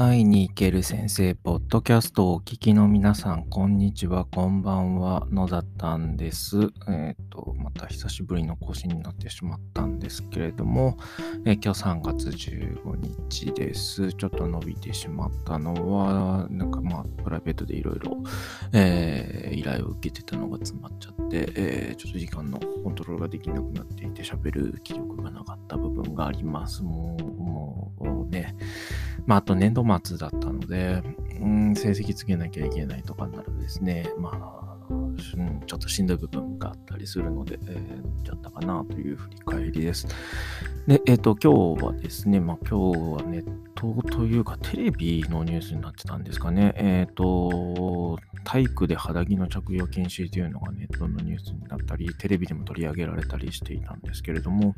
会いに行ける先生、ポッドキャストをお聞きの皆さん、こんにちは、こんばんは、野田たんです。えっ、ー、と、また久しぶりの更新になってしまったんですけれども、えー、今日3月15日です。ちょっと伸びてしまったのは、なんかまあ、プライベートでいろいろ、え依頼を受けてたのが詰まっちゃって、えちょっと時間のコントロールができなくなっていて、喋る気力がなかった部分があります。もう、まあ、あと年度末だったので、うん、成績つけなきゃいけないとかになるとですね、まあ、ちょっとしんどい部分があったりするので、えー、ちゃったかなという振り返りです。で、えっ、ー、と、今日はですね、まあ今日はネッというかテレビのニュースになってたんですかね。えっ、ー、と、体育で肌着の着用禁止というのがネットのニュースになったり、テレビでも取り上げられたりしていたんですけれども、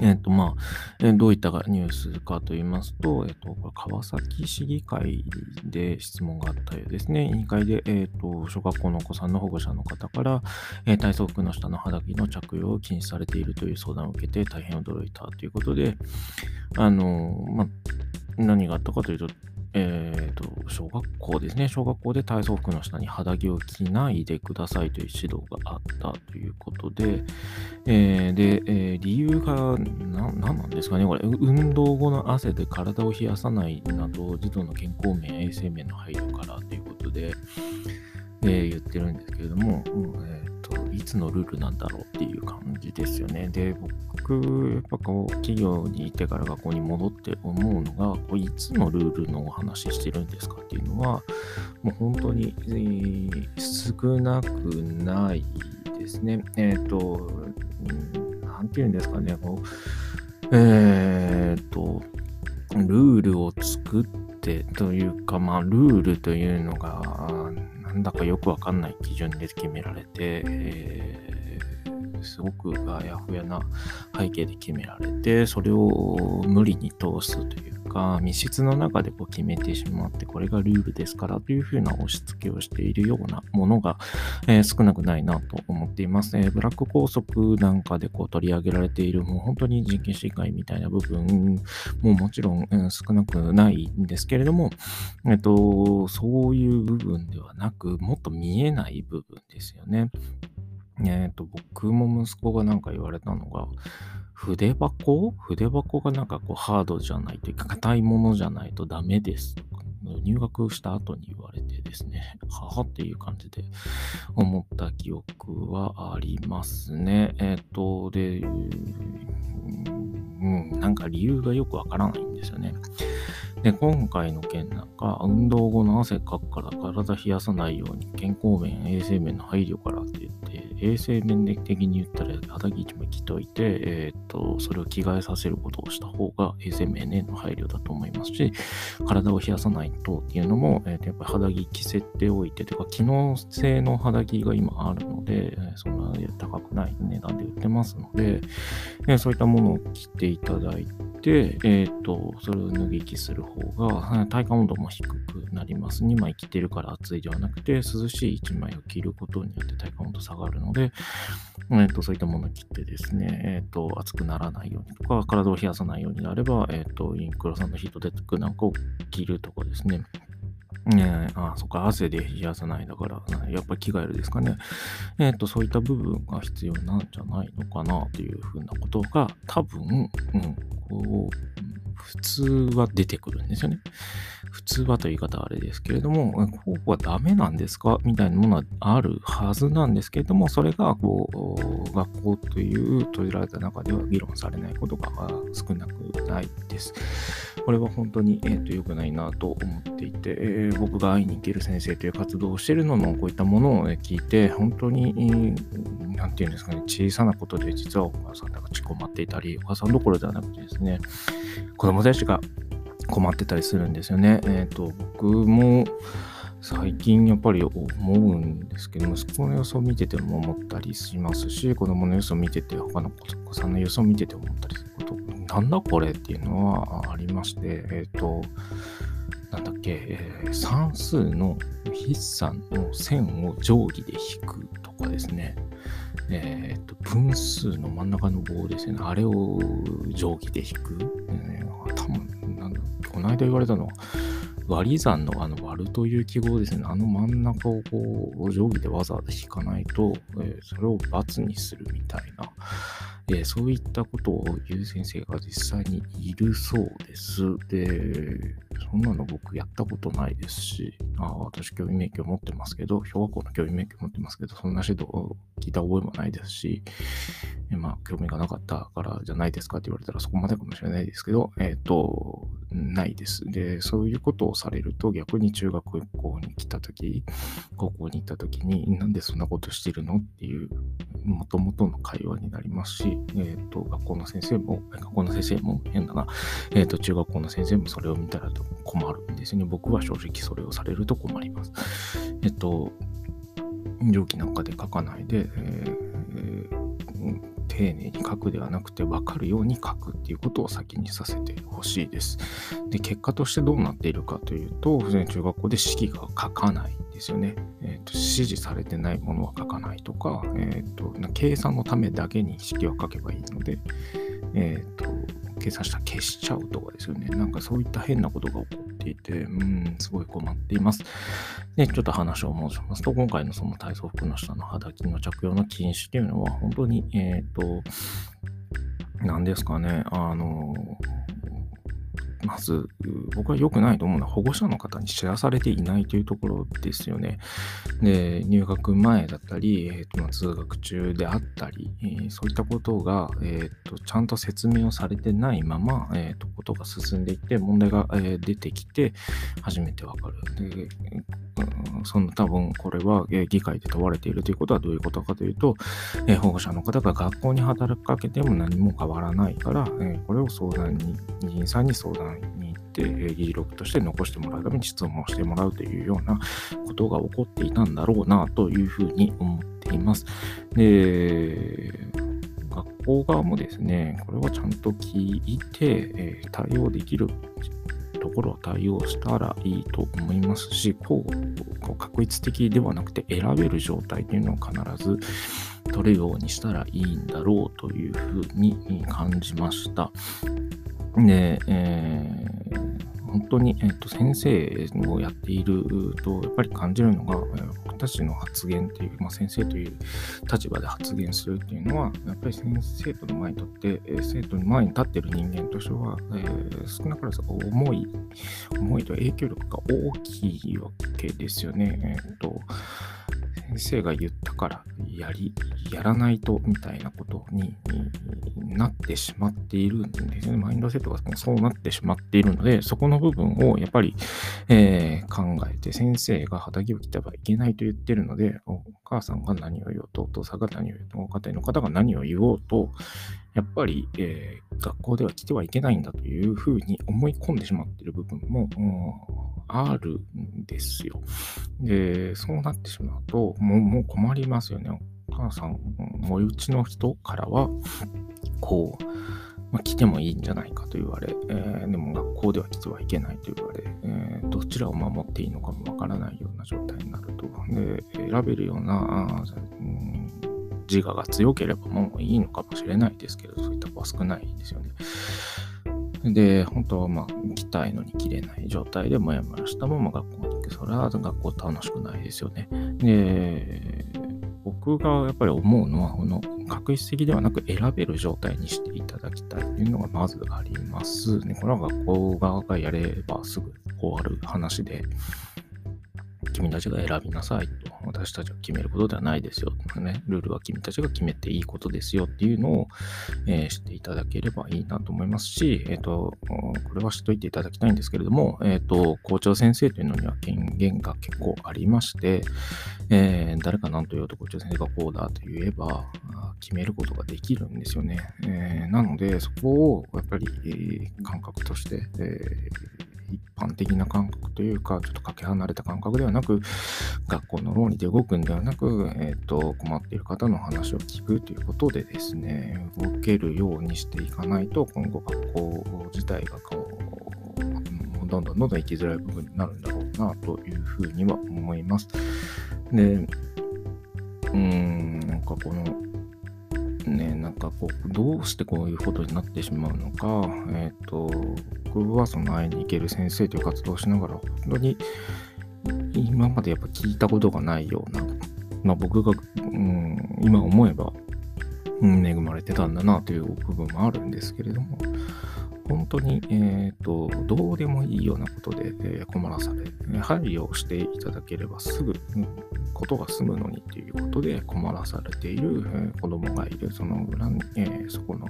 えっ、ー、と、まあ、え、どういったニュースかと言いますと、えっ、ー、と、川崎市議会で質問があったようですね。委員会で、えっ、と、小学校のお子さんの保護者の方から、え体操服の下の肌着の着用を禁止されているという相談を受けて大変驚いたということで、あの、まあ、何があったかというと、えっ、ー、と、小学校ですね。小学校で体操服の下に肌着を着ないでくださいという指導があったということで、えー、で、えー、理由がな、何なんですかねこれ、運動後の汗で体を冷やさないなど、児童の健康面、衛生面の配慮からということで、え、言ってるんですけれども、えーと、いつのルールなんだろうっていう感じですよね。で、僕、やっぱこう、企業にいてから学校に戻って思うのが、こういつのルールのお話してるんですかっていうのは、もう本当に、えー、少なくないですね。えっ、ー、と、なんていうんですかね、こう、えっ、ー、と、ルールを作ってというか、まあ、ルールというのが、なんだかよくわかんない基準で決められて、えー、すごくあやふやな背景で決められて、それを無理に通すというか、密室の中でこう決めてしまって、これがルールですからというふうな押し付けをしているようなものが、えー、少なくないなと思っています、ね。ブラック拘束なんかでこう取り上げられている、もう本当に人権侵害みたいな部分ももちろん、うん、少なくないんですけれども、えっと、そういう部分ではなく、もっと見えない部分ですよね。えっ、と、僕も息子がなんか言われたのが、筆箱？筆箱がなんかこうハードじゃないというか硬いものじゃないとダメですとか、入学した後に言われてですね、ははっていう感じで思った記憶はありますね。えっ、ー、と、で、うん、なんか理由がよくわからないんですよね。で、今回の件なんか、運動後の汗かくから体冷やさないように、健康面、衛生面の配慮からって言って、衛生面的に言ったら肌着一枚着といて、えっ、と、それを着替えさせることをした方が衛生面への配慮だと思いますし、体を冷やさないとっていうのも、えー、とやっぱり肌着着せておいて、というか、機能性の肌着が今あるので、そんな高くない値段で売ってますので、えそういったものを着ていただいて、で、えっ、と、それを脱ぎ着する方が、体感温度も低くなります。2枚着てるから暑いではなくて、涼しい1枚を着ることによって体感温度下がるので、えっ、と、そういったものを着てですね、えっ、と、暑くならないようにとか、体を冷やさないようになれば、えっ、と、インクロさんのヒートテックなんかを着るとかですね、ねあ、そっか、汗で冷やさないだから、やっぱり着替えるですかね。えっ、ー、と、そういった部分が必要なんじゃないのかなというふうなことが、多分、うん、こう、普通は出てくるんですよね。普通はという言い方はあれですけれども、ここはダメなんですか？みたいなものはあるはずなんですけれども、それがこう学校という閉じられた中では議論されないことが少なくないです。これは本当に、えーと、良くないなと思っていて、えー、僕が会いに行ける先生という活動をしているのもこういったものを、聞いて、本当に、何て言うんですかね、小さなことで実はお母さんがちこまっていたり、お母さんどころではなくてですね、子供たちが困ってたりするんですよね。えっ、ー、と、僕も最近やっぱり思うんですけど、息子の様子を見てても思ったりしますし、子供の様子を見てて、他の子さんの様子を見てて思ったりすること、なんだこれっていうのはありまして、えっ、ー、と、なんだっけ、えー、算数の筆算の線を定規で引くとかですね、えっ、と、分数の真ん中の棒ですね、あれを定規で引く、えー、多分この間言われたのは、割り算のあの割るという記号ですね。あの真ん中をこう定規でわざわざ引かないと、えー、それを×にするみたいな、えー、そういったことを言う先生が実際にいるそうです。で、そんなの僕やったことないですし、あ私教員免許持ってますけど、小学校の教員免許持ってますけど、そんな指導聞いた覚えもないですし、えまあ、興味がなかったからじゃないですかって言われたらそこまでかもしれないですけど、えっ、ー、と、ないです。で、そういうことをされると逆に中学校に来たとき、高校に行ったときに、なんでそんなことしてるのっていう、もともとの会話になりますし、えっ、ー、と、学校の先生も、学校の先生も変だな、えっ、ー、と、中学校の先生もそれを見たら困るんですよね。僕は正直それをされると困ります。えっと、上記なんかで書かないで、えー丁寧に書くではなくて分かるように書くっていうことを先にさせてほしいです。で、結果としてどうなっているかというと、普通に中学校で式が書かないんですよね。えーと、指示されてないものは書かないとか、えーと、計算のためだけに式は書けばいいので、えーと、計算したら消しちゃうとかですよね。なんかそういった変なことが起こいて、うん、すごい困っています。で、ちょっと話を申しますと、今回のその体操服の下の肌着の着用の禁止っていうのは、本当に、えっ、ー、と、何ですかね、あの、まず、僕は良くないと思うのは保護者の方に知らされていないというところですよね。で、入学前だったり、えーとま、通学中であったり、えー、そういったことが、えーと、ちゃんと説明をされてないまま、えーと、ことが進んでいって、問題が、えー、出てきて、初めてわかる。でその多分これは、え議会で問われているということはどういうことかというと、え保護者の方が学校に働きかけても何も変わらないから、えこれを相談に、議員さんに相談に行って、え議事録として残してもらうために質問をしてもらうというようなことが起こっていたんだろうなというふうに思っています。で、学校側もですね、これはちゃんと聞いて、え対応できるところを対応したらいいと思いますし、こう、こう確率的ではなくて選べる状態というのを必ず取るようにしたらいいんだろうというふうに感じました。で、えー本当に、えっと、先生をやっていると、やっぱり感じるのが、僕たちの発言っていう、まあ、先生という立場で発言するっていうのは、やっぱり先生徒の前にとって、え生徒の前に立っている人間としては、えー、少なからず重い、重いと影響力が大きいわけですよね。えっと先生が言っからやり、やらないとみたいなことになってしまっているんですね。マインドセットがそうなってしまっているので、そこの部分をやっぱり、えー、考えて、先生が畑を切ってはいけないと言ってるので、お母さんが何を言おうと、お父さんが何を言おうと、ご家庭の方が何を言おうと、やっぱり、えー、学校では来てはいけないんだというふうに思い込んでしまっている部分も、あるんですよ。で、そうなってしまうと、もうもう困りますよね。お母さん、おうちの人からは、こう、まあ、来てもいいんじゃないかと言われ、えー、でも学校では来てはいけないと言われ、えー、どちらを守っていいのかもわからないような状態になると。で、選べるような、自我が強ければもういいのかもしれないですけど、そういった子は少ないんですよね。で、本当はまあ、行きたいのに切れない状態でもやもやしたまま学校に行く。それは学校楽しくないですよね。で、僕がやっぱり思うのは、この確実的ではなく選べる状態にしていただきたいというのがまずあります。ね、これは学校側がやればすぐ終わる話で、君たちが選びなさいと。私たちが決めることではないですよ。ね、ルールは君たちが決めていいことですよっていうのを、えー、知っていただければいいなと思いますし、えっ、ー、と、これは知っといていただきたいんですけれども、えっ、ー、と、校長先生というのには権限が結構ありまして、え誰か何と言おうと校長先生がこうだと言えば、決めることができるんですよね。えなので、そこをやっぱり、感覚として、え一般的な感覚というか、ちょっとかけ離れた感覚ではなく、学校の論理で動くんではなく、えっ、ー、と、困っている方の話を聞くということでですね、動けるようにしていかないと、今後学校自体がこう、どんどんどんどん生きづらい部分になるんだろうな、というふうには思います。で、うーん、なんかこの、ね、なんかこう、どうしてこういうことになってしまうのか、えっ、ー、と、僕はその会いに行ける先生という活動をしながら、本当に今までやっぱ聞いたことがないような、まあ、僕が、うん、今思えば、うん、恵まれてたんだなという部分もあるんですけれども、本当に、えーと、どうでもいいようなことで、えー、困らされ、配慮をしていただければすぐ、うん、ことが済むのにということで困らされている、えー、子供がいる、その裏に、えー、そこの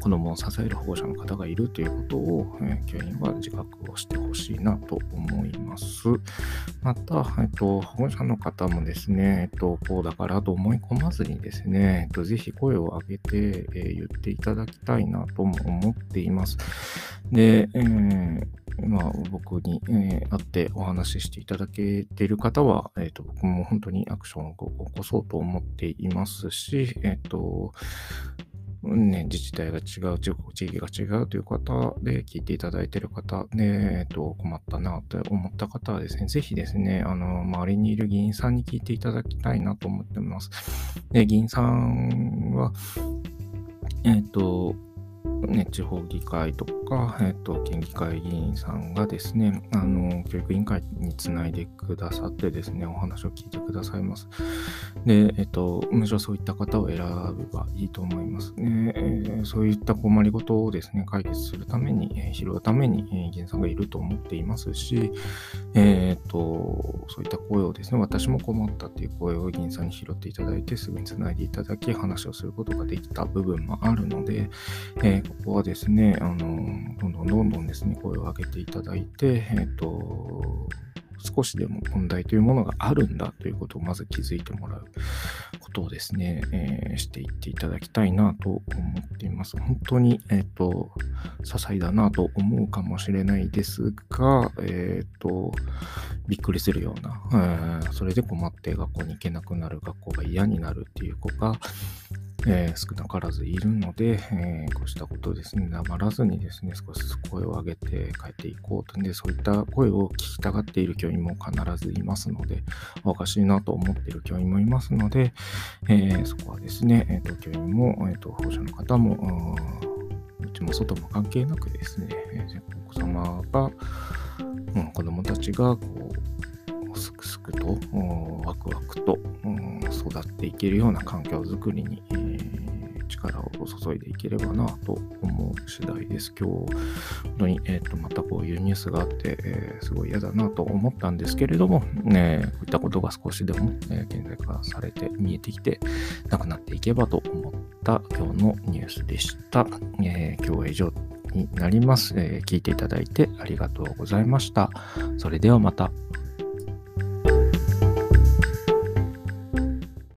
子供を支える保護者の方がいるということを、え教員は自覚をしてほしいなと思います。また、えっと、保護者の方もですね、えっと、こうだからと思い込まずにですね、えっと、ぜひ声を上げて、え言っていただきたいなとも思っています。で、えーまあ、僕に、えー、会ってお話ししていただけている方は、えーと、僕も本当にアクションを起こそうと思っていますし、えっ、ー、と、ね、自治体が違う、地域が違うという方で聞いていただいている方で、えっと、困ったなと思った方はですね、ぜひですね、あの、周りにいる議員さんに聞いていただきたいなと思ってます。で、議員さんは、えっと、ね、地方議会とか、えっ、と、県議会議員さんがですね、あの、教育委員会につないでくださってですね、お話を聞いてくださいます。で、えっ、と、むしろそういった方を選べばいいと思いますね。えー、そういった困りごとをですね、解決するために、えー、拾うために、えー、議員さんがいると思っていますし、えっ、と、そういった声をですね、私も困ったっていう声を議員さんに拾っていただいて、すぐにつないでいただき、話をすることができた部分もあるので、えここはですね、あの、どんどんどんどんですね、声を上げていただいて、えっ、と、少しでも問題というものがあるんだということをまず気づいてもらうことをですね、えー、していっていただきたいなと思っています。本当に、えっ、ー、と、些細だなと思うかもしれないですが、えっ、ー、と、びっくりするような、えー、それで困って学校に行けなくなる、学校が嫌になるっていう子が、えー、少なからずいるので、えー、こうしたことをですね、黙らずにですね、少しずつ声を上げて変えていこうと。で、そういった声を聞きたがっている教員も必ずいますので、おかしいなと思っている教員もいますので、えー、そこはですね、えーと、教員も、えーと、保護者の方も、内も外も関係なくですね、お子様が、うん、子供たちがこうすくすくとワクワクと、育っていけるような環境づくりに、えー、力を注いでいければなと思う次第です。今日、本当に、えーと、またこういうニュースがあって、えー、すごい嫌だなと思ったんですけれども、ね、こういったことが少しでも、えー、顕在化されて見えてきて、なくなっていけばと思った今日のニュースでした。えー、今日は以上になります、えー。聞いていただいてありがとうございました。それではまた。